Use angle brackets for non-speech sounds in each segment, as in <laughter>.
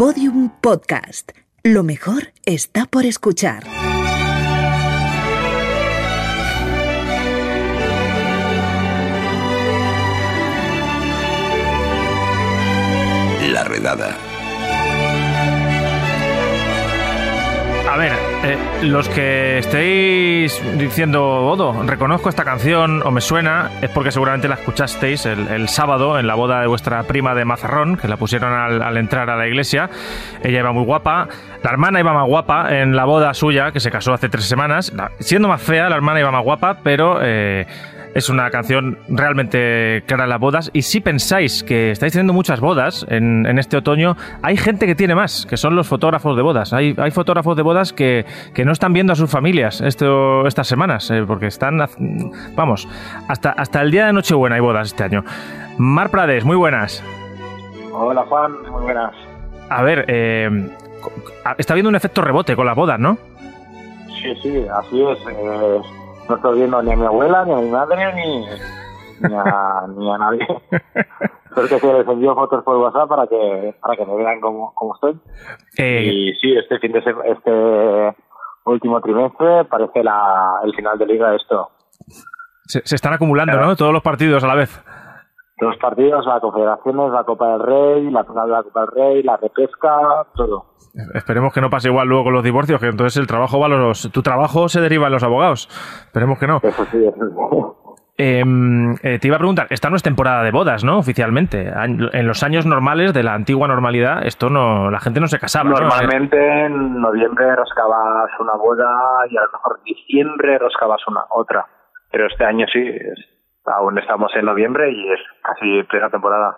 Podium Podcast. Lo mejor está por escuchar. La redada. A ver, eh, los que estéis diciendo, Odo, reconozco esta canción o me suena, es porque seguramente la escuchasteis el, sábado en la boda de vuestra prima de Mazarrón, que la pusieron al, entrar a la iglesia. Ella iba muy guapa. La hermana iba más guapa en la boda suya, que se casó hace tres semanas. Siendo más fea, la hermana iba más guapa, pero... Eh, es una canción realmente clara en las bodas. Y si pensáis que estáis teniendo muchas bodas en, en, este otoño, hay gente que tiene más, que son los fotógrafos de bodas. Hay, hay fotógrafos de bodas que, que, no están viendo a sus familias esto, estas semanas, eh, porque están, vamos, hasta, hasta el día de Nochebuena hay bodas este año. Mar Prades, muy buenas. Hola Juan, muy buenas. A ver, eh, está habiendo un efecto rebote con las bodas, ¿no? Sí, sí, así es. Eh no estoy viendo ni a mi abuela, ni a mi madre, ni, ni, a, <laughs> ni a nadie. Creo que se les envió fotos por WhatsApp para que, para que me vean cómo, cómo estoy. Eh... Y sí, este fin de este último trimestre parece la, el final de liga esto. Se, se están acumulando, claro. ¿no? Todos los partidos a la vez. Los partidos, la Confederaciones, la Copa del Rey, la final de la Copa del Rey, la repesca, todo. Esperemos que no pase igual luego con los divorcios, que entonces el trabajo va a los. Tu trabajo se deriva en los abogados. Esperemos que no. Eso sí, eso eh, eh, te iba a preguntar, esta no es temporada de bodas, ¿no? Oficialmente. En los años normales de la antigua normalidad, esto no, la gente no se casaba. Normalmente ¿no? en noviembre roscabas una boda y a lo mejor en diciembre roscabas una otra. Pero este año sí, aún estamos en noviembre y es casi plena temporada.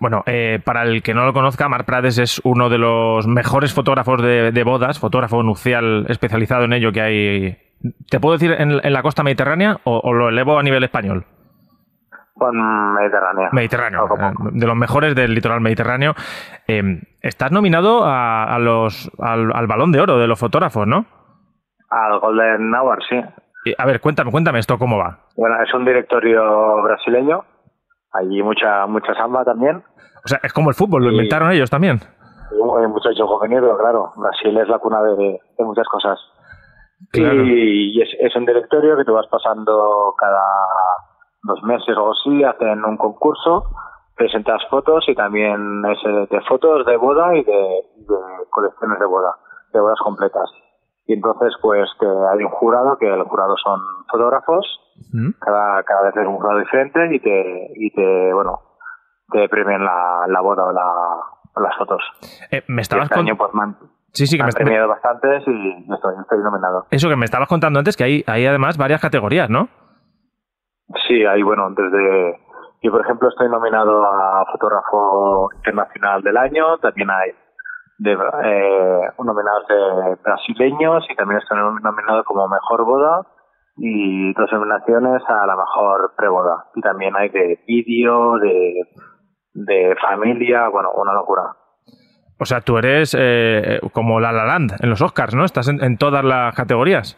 Bueno, eh, para el que no lo conozca, Mar Prades es uno de los mejores fotógrafos de, de, bodas, fotógrafo nupcial especializado en ello que hay. ¿Te puedo decir en, en la costa mediterránea o, o, lo elevo a nivel español? Con Mediterráneo. Mediterráneo, poco. de los mejores del litoral mediterráneo. Eh, estás nominado a, a los, al, al, balón de oro de los fotógrafos, ¿no? Al Golden Hour, sí. A ver, cuéntame, cuéntame esto, ¿cómo va? Bueno, es un directorio brasileño. Allí mucha mucha samba también. O sea, es como el fútbol, lo y, inventaron ellos también. Hay juvenil, pero claro, Brasil es la cuna de, de muchas cosas. Claro. Y, y es, es, un directorio que tú vas pasando cada dos meses o así, hacen un concurso, presentas fotos y también es de fotos de boda y de, de colecciones de boda, de bodas completas. Y entonces, pues te, hay un jurado, que el jurado son fotógrafos, ¿Mm? cada, cada vez es un jurado diferente y te, y te bueno, te premian la, la boda o, la, o las fotos. Eh, me estabas este año, pues, man, Sí, sí, que me me han premiado bastantes y estoy, estoy nominado. Eso que me estabas contando antes, que hay, hay además varias categorías, ¿no? Sí, hay, bueno, desde... Yo, por ejemplo, estoy nominado a Fotógrafo Internacional del Año, también hay de eh, nominados de brasileños y también estoy nominado como Mejor Boda y dos nominaciones a la Mejor Preboda. Y también hay de vídeo, de, de familia, bueno, una locura. O sea, tú eres eh, como La La Land en los Oscars, ¿no? Estás en, en, todas las categorías.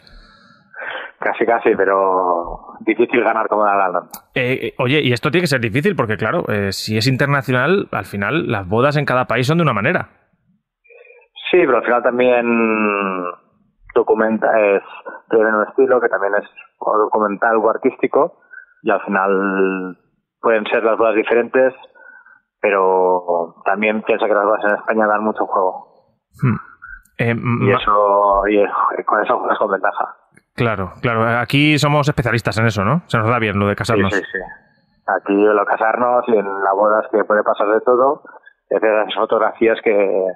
Casi, casi, pero difícil ganar como La La Land. Eh, oye, y esto tiene que ser difícil porque, claro, eh, si es internacional, al final las bodas en cada país son de una manera. Sí, pero al final también documenta, es tiene un estilo que también es o documental o artístico y al final pueden ser las bodas diferentes pero también piensa que las bodas en España dan mucho juego. Hmm. Eh, y eso, y con eso juegas con ventaja. Claro, claro. Aquí somos especialistas en eso, ¿no? Se nos da bien lo de casarnos. Sí, sí, sí. Aquí lo de casarnos y en las bodas que puede pasar de todo, es de las fotografías que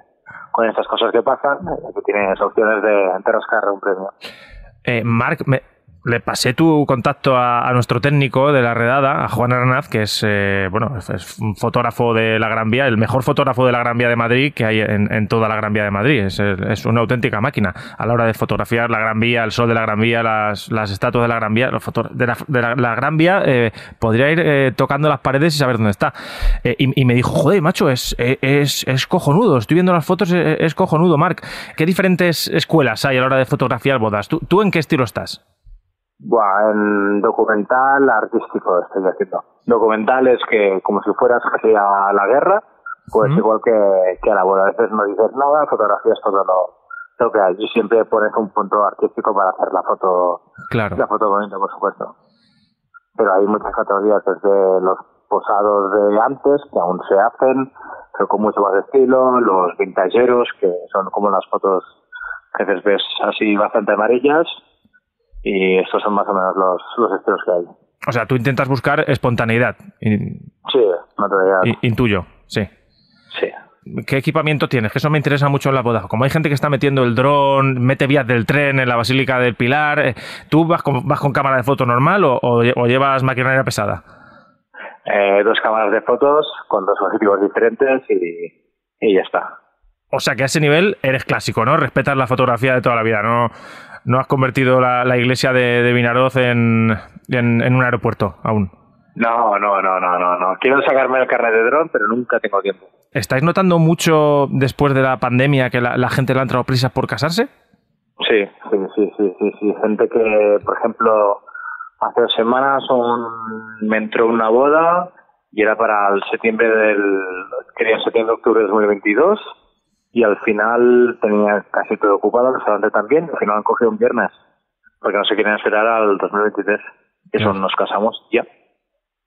con estas cosas que pasan, que tienes opciones de, de rascar un premio. Eh, Marc, le pasé tu contacto a, nuestro técnico de la redada, a Juan Arnaz, que es, eh, bueno, es un fotógrafo de la Gran Vía, el mejor fotógrafo de la Gran Vía de Madrid que hay en, toda la Gran Vía de Madrid. Es, una auténtica máquina a la hora de fotografiar la Gran Vía, el sol de la Gran Vía, las, las estatuas de la Gran Vía. Los de, la, de la, Gran Vía eh, podría ir eh, tocando las paredes y saber dónde está. Eh, y, me dijo, joder, macho, es, es, es cojonudo. Estoy viendo las fotos, es, cojonudo, Marc. ¿Qué diferentes escuelas hay a la hora de fotografiar bodas? ¿Tú, tú en qué estilo estás? Buah, en documental artístico estoy haciendo. Documental es que como si fueras casi a la guerra, Pues igual que, que a la boda, a veces no dices nada, fotografías todo lo, lo que hay. Y siempre pones un punto artístico para hacer la foto, Claro. la foto bonita, por supuesto. Pero hay muchas categorías desde los posados de antes, que aún se hacen, pero con mucho más estilo, los vintageros, que son como las fotos que a veces ves así bastante amarillas, y estos son más o menos los, los estilos que hay. O sea, tú intentas buscar espontaneidad. Sí, naturalidad. in- intuyo, sí. Sí. ¿Qué equipamiento tienes? Que eso me interesa mucho en la boda. Como hay gente que está metiendo el dron, mete vías del tren en la Basílica del Pilar, eh, ¿tú vas con, vas con cámara de foto normal o, o lle- o llevas maquinaria pesada? Eh, dos cámaras de fotos con dos objetivos diferentes y, y ya está. O sea que a ese nivel eres clásico, ¿no? Respetas la fotografía de toda la vida, no, no has convertido la, la iglesia de, de Vinaroz en, en, en un aeropuerto aún. No, no, no, no, no, no. Quiero sacarme el carnet de dron, pero nunca tengo tiempo. ¿Estáis notando mucho después de la pandemia que la, la gente le ha entrado prisas por casarse? Sí, sí, sí, sí, sí, sí. Gente que, por ejemplo, hace dos semanas un- me entró una boda y era para el septiembre del, quería septiembre, octubre de 2022 y al final tenía casi todo ocupado, el restaurante también, al final han cogido un viernes porque no se quieren esperar al 2023. Eso Claro. nos casamos ya.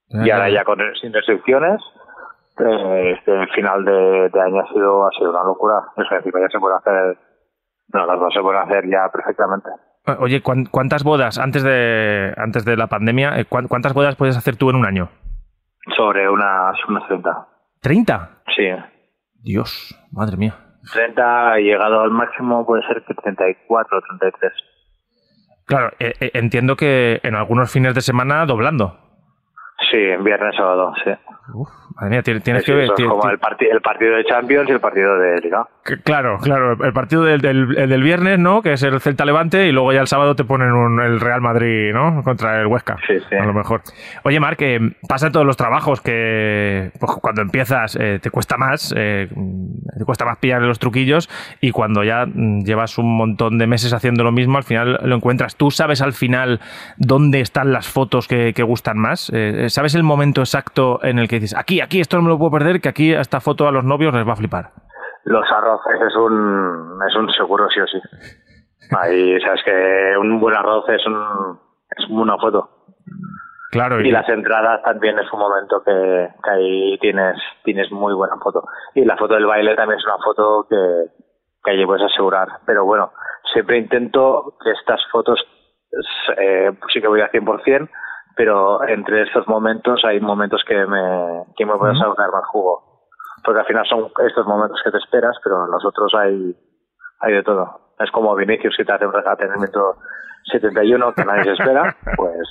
Y ahora ya con sin restricciones, eh, este final de, de año ha sido, ha sido una locura. Es decir, ya se puede hacer, no, las dos se pueden hacer ya perfectamente. Oye, ¿cuán- ¿cuántas bodas antes de, antes de la pandemia, eh, cuán- cuántas bodas puedes hacer tú en un año? Sobre unas, unas 30. ¿30? Sí. Dios, madre mía. 30 y llegado al máximo puede ser que 34 o 33. Claro, eh, eh, entiendo que en algunos fines de semana doblando. Sí, viernes, sábado, sí. Uf, madre mía, tienes, tienes Sí, que ver. como el, parti- el partido de Champions y el partido de Liga. que- Claro, claro. El partido del, del, el del viernes, ¿no? Que es el Celta Levante, y luego ya el sábado te ponen un- el Real Madrid, ¿no? Contra el Huesca. Sí, sí. A lo mejor. Oye, Marc, que pasa en todos los trabajos que pues, cuando empiezas eh, te cuesta más, eh, te cuesta más pillar los truquillos, y cuando ya mm, llevas un montón de meses haciendo lo mismo, al final lo encuentras. ¿Tú sabes al final dónde están las fotos que, que gustan más? Eh, ¿Sabes el momento exacto en el que dices, aquí, aquí, esto no me lo puedo perder, que aquí esta foto a los novios les va a flipar? Los arroces es un, es un seguro sí o sí. Ahí, <laughs> sabes que un buen arroz es, un, es una foto. Claro, Y las entradas también es un momento que, que ahí tienes, tienes muy buena foto. Y la foto del baile también es una foto que, que allí puedes asegurar. Pero bueno, siempre intento que estas fotos, eh, sí que voy a 100%, pero entre estos momentos hay momentos que me, que me sacar más jugo. Porque al final son estos momentos que te esperas, pero en los otros hay, hay de todo. Es como Vinicius que te hace un regate en el minuto 71 que nadie se espera, <laughs> pues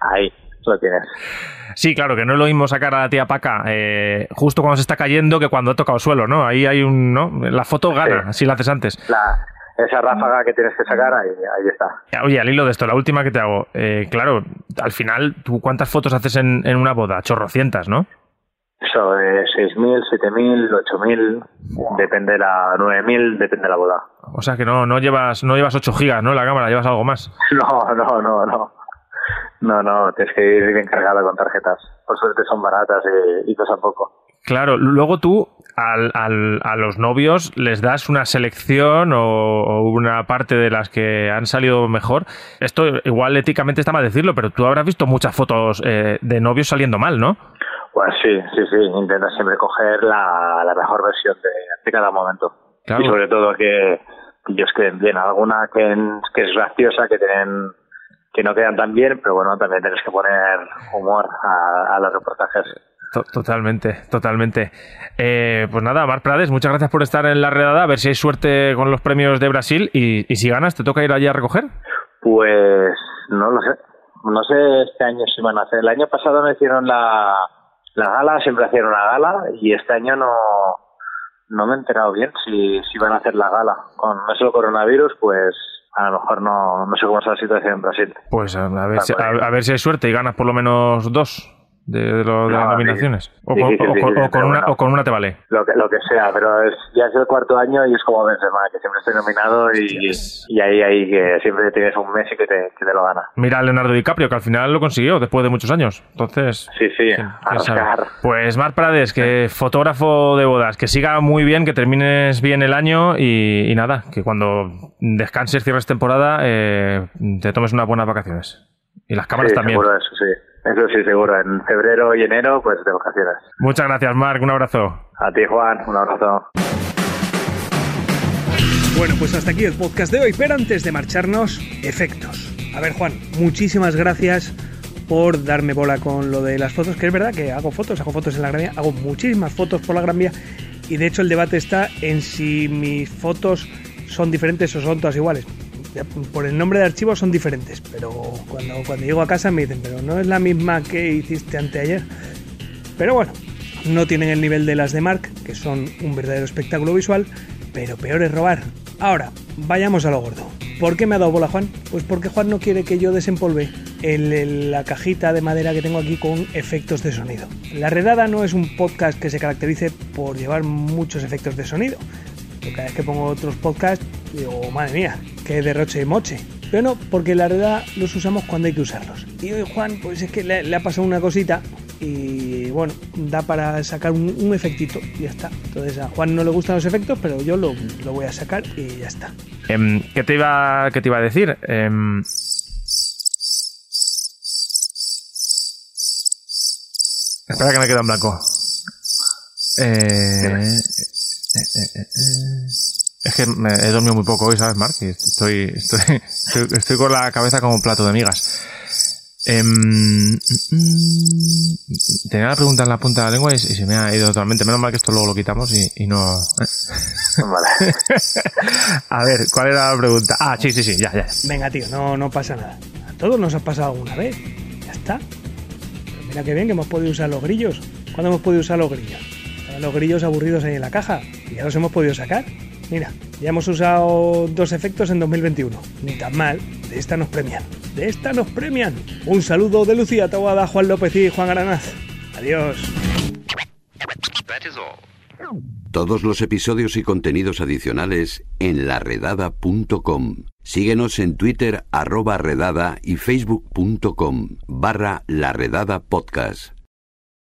ahí lo tienes. Sí, claro, que no es lo mismo sacar a la tía Paca eh, justo cuando se está cayendo que cuando ha tocado suelo, ¿no? Ahí hay un, ¿no? La foto gana, si la haces antes. La, esa ráfaga que tienes que sacar, ahí, ahí está. Oye, al hilo de esto, la última que te hago. eh, claro, al final, ¿tú cuántas fotos haces en, en una boda? Chorrocientas, ¿no? Eso, de 6.000, 7.000, 8.000, depende la 9.000, depende la boda. O sea que no, no llevas no llevas 8 gigas, ¿no? La cámara, llevas algo más. <laughs> No, no, no, no. No, no, tienes que ir bien cargado con tarjetas. Por suerte son baratas y, y pesan poco. Claro, luego tú al, al- a los novios les das una selección o, o una parte de las que han salido mejor. Esto igual éticamente está mal decirlo, pero tú habrás visto muchas fotos eh, de novios saliendo mal, ¿no? Pues sí, sí, sí. Intenta siempre coger la, la mejor versión de, de cada momento. Claro. Y sobre todo que, que ellos queden bien. Alguna que, que es graciosa, que tienen que no quedan tan bien, pero bueno, también tienes que poner humor a, a los reportajes. To- Totalmente, totalmente. Eh, pues nada, Mar Prades, muchas gracias por estar en la redada. A ver si hay suerte con los premios de Brasil y, y si ganas, ¿te toca ir allí a recoger? Pues no lo sé. No sé este año si van a hacer. El año pasado me hicieron la, la gala, siempre hacían una gala, y este año no, no me he enterado bien si, si van a hacer la gala. Con eso del coronavirus, pues a lo mejor no, no sé cómo está la situación en Brasil. Pues a, ver, si, a, a ver si hay suerte y ganas por lo menos dos. De, lo, de No, las nominaciones? O, con, o una, bueno. o con una te vale. Lo que, lo que sea, pero es, ya es el cuarto año y es como Benzema, que siempre estoy nominado y, Yes. y ahí, ahí que siempre tienes un Messi que te, que te lo gana. Mira a Leonardo DiCaprio, que al final lo consiguió después de muchos años. Entonces, Sí, sí, ¿quién- a quién sabe? rascar. Pues Mar Prades, que fotógrafo de bodas, que siga muy bien, que termines bien el año y, y nada, que cuando descanses, cierres temporada, eh, te tomes unas buenas vacaciones. Y las cámaras Sí, también. seguro, eso sí. Eso sí, seguro. En febrero y enero, pues de vacaciones. Muchas gracias, Marc. Un abrazo. A ti, Juan, un abrazo. Bueno, pues hasta aquí el podcast de hoy, pero antes de marcharnos, efectos. A ver, Juan, muchísimas gracias por darme bola con lo de las fotos, que es verdad que hago fotos, hago fotos en la Gran Vía, hago muchísimas fotos por la Gran Vía, y de hecho el debate está en si mis fotos son diferentes o son todas iguales. Por el nombre de archivo son diferentes, pero cuando, cuando llego a casa me dicen, pero no es la misma que hiciste anteayer. Pero bueno, no tienen el nivel de las de Mark, que son un verdadero espectáculo visual, pero peor es robar. Ahora, vayamos a lo gordo. ¿Por qué me ha dado bola Juan? Pues porque Juan no quiere que yo desempolve la cajita de madera que tengo aquí con efectos de sonido. La Redada no es un podcast que se caracterice por llevar muchos efectos de sonido. Cada vez que pongo otros podcasts, digo, madre mía, qué derroche y moche. Pero no, porque la verdad los usamos cuando hay que usarlos. Y hoy Juan, pues es que le, le ha pasado una cosita y bueno, da para sacar un, un efectito y ya está. Entonces a Juan no le gustan los efectos, pero yo lo, lo voy a sacar y ya está. Em, ¿qué, te iba, ¿Qué te iba a decir? Em, espera que me quedo en blanco. Eh, eh, eh, eh, eh. Es que me he dormido muy poco hoy, ¿sabes, Marc? Y estoy, estoy, estoy, estoy con la cabeza como un plato de migas. Em, tenía la pregunta en la punta de la lengua y, y se me ha ido totalmente. Menos mal que esto luego lo quitamos y, y no... Vale. <laughs> A ver, ¿cuál era la pregunta? Ah, sí, sí, sí, ya, ya. Venga, tío, no, no pasa nada. A todos nos ha pasado alguna vez. Ya está. Pero mira qué bien que hemos podido usar los grillos. ¿Cuándo hemos podido usar los grillos? Estaban los grillos aburridos ahí en la caja y ya los hemos podido sacar. Mira, ya hemos usado dos efectos en 2021. Ni tan mal. De esta nos premian. De esta nos premian. Un saludo de Lucía Tawada, Juan López y Juan Aranaz. Adiós. Todos los episodios y contenidos adicionales en laredada.com. Síguenos en Twitter arroba redada y facebook.com barra laredada podcast.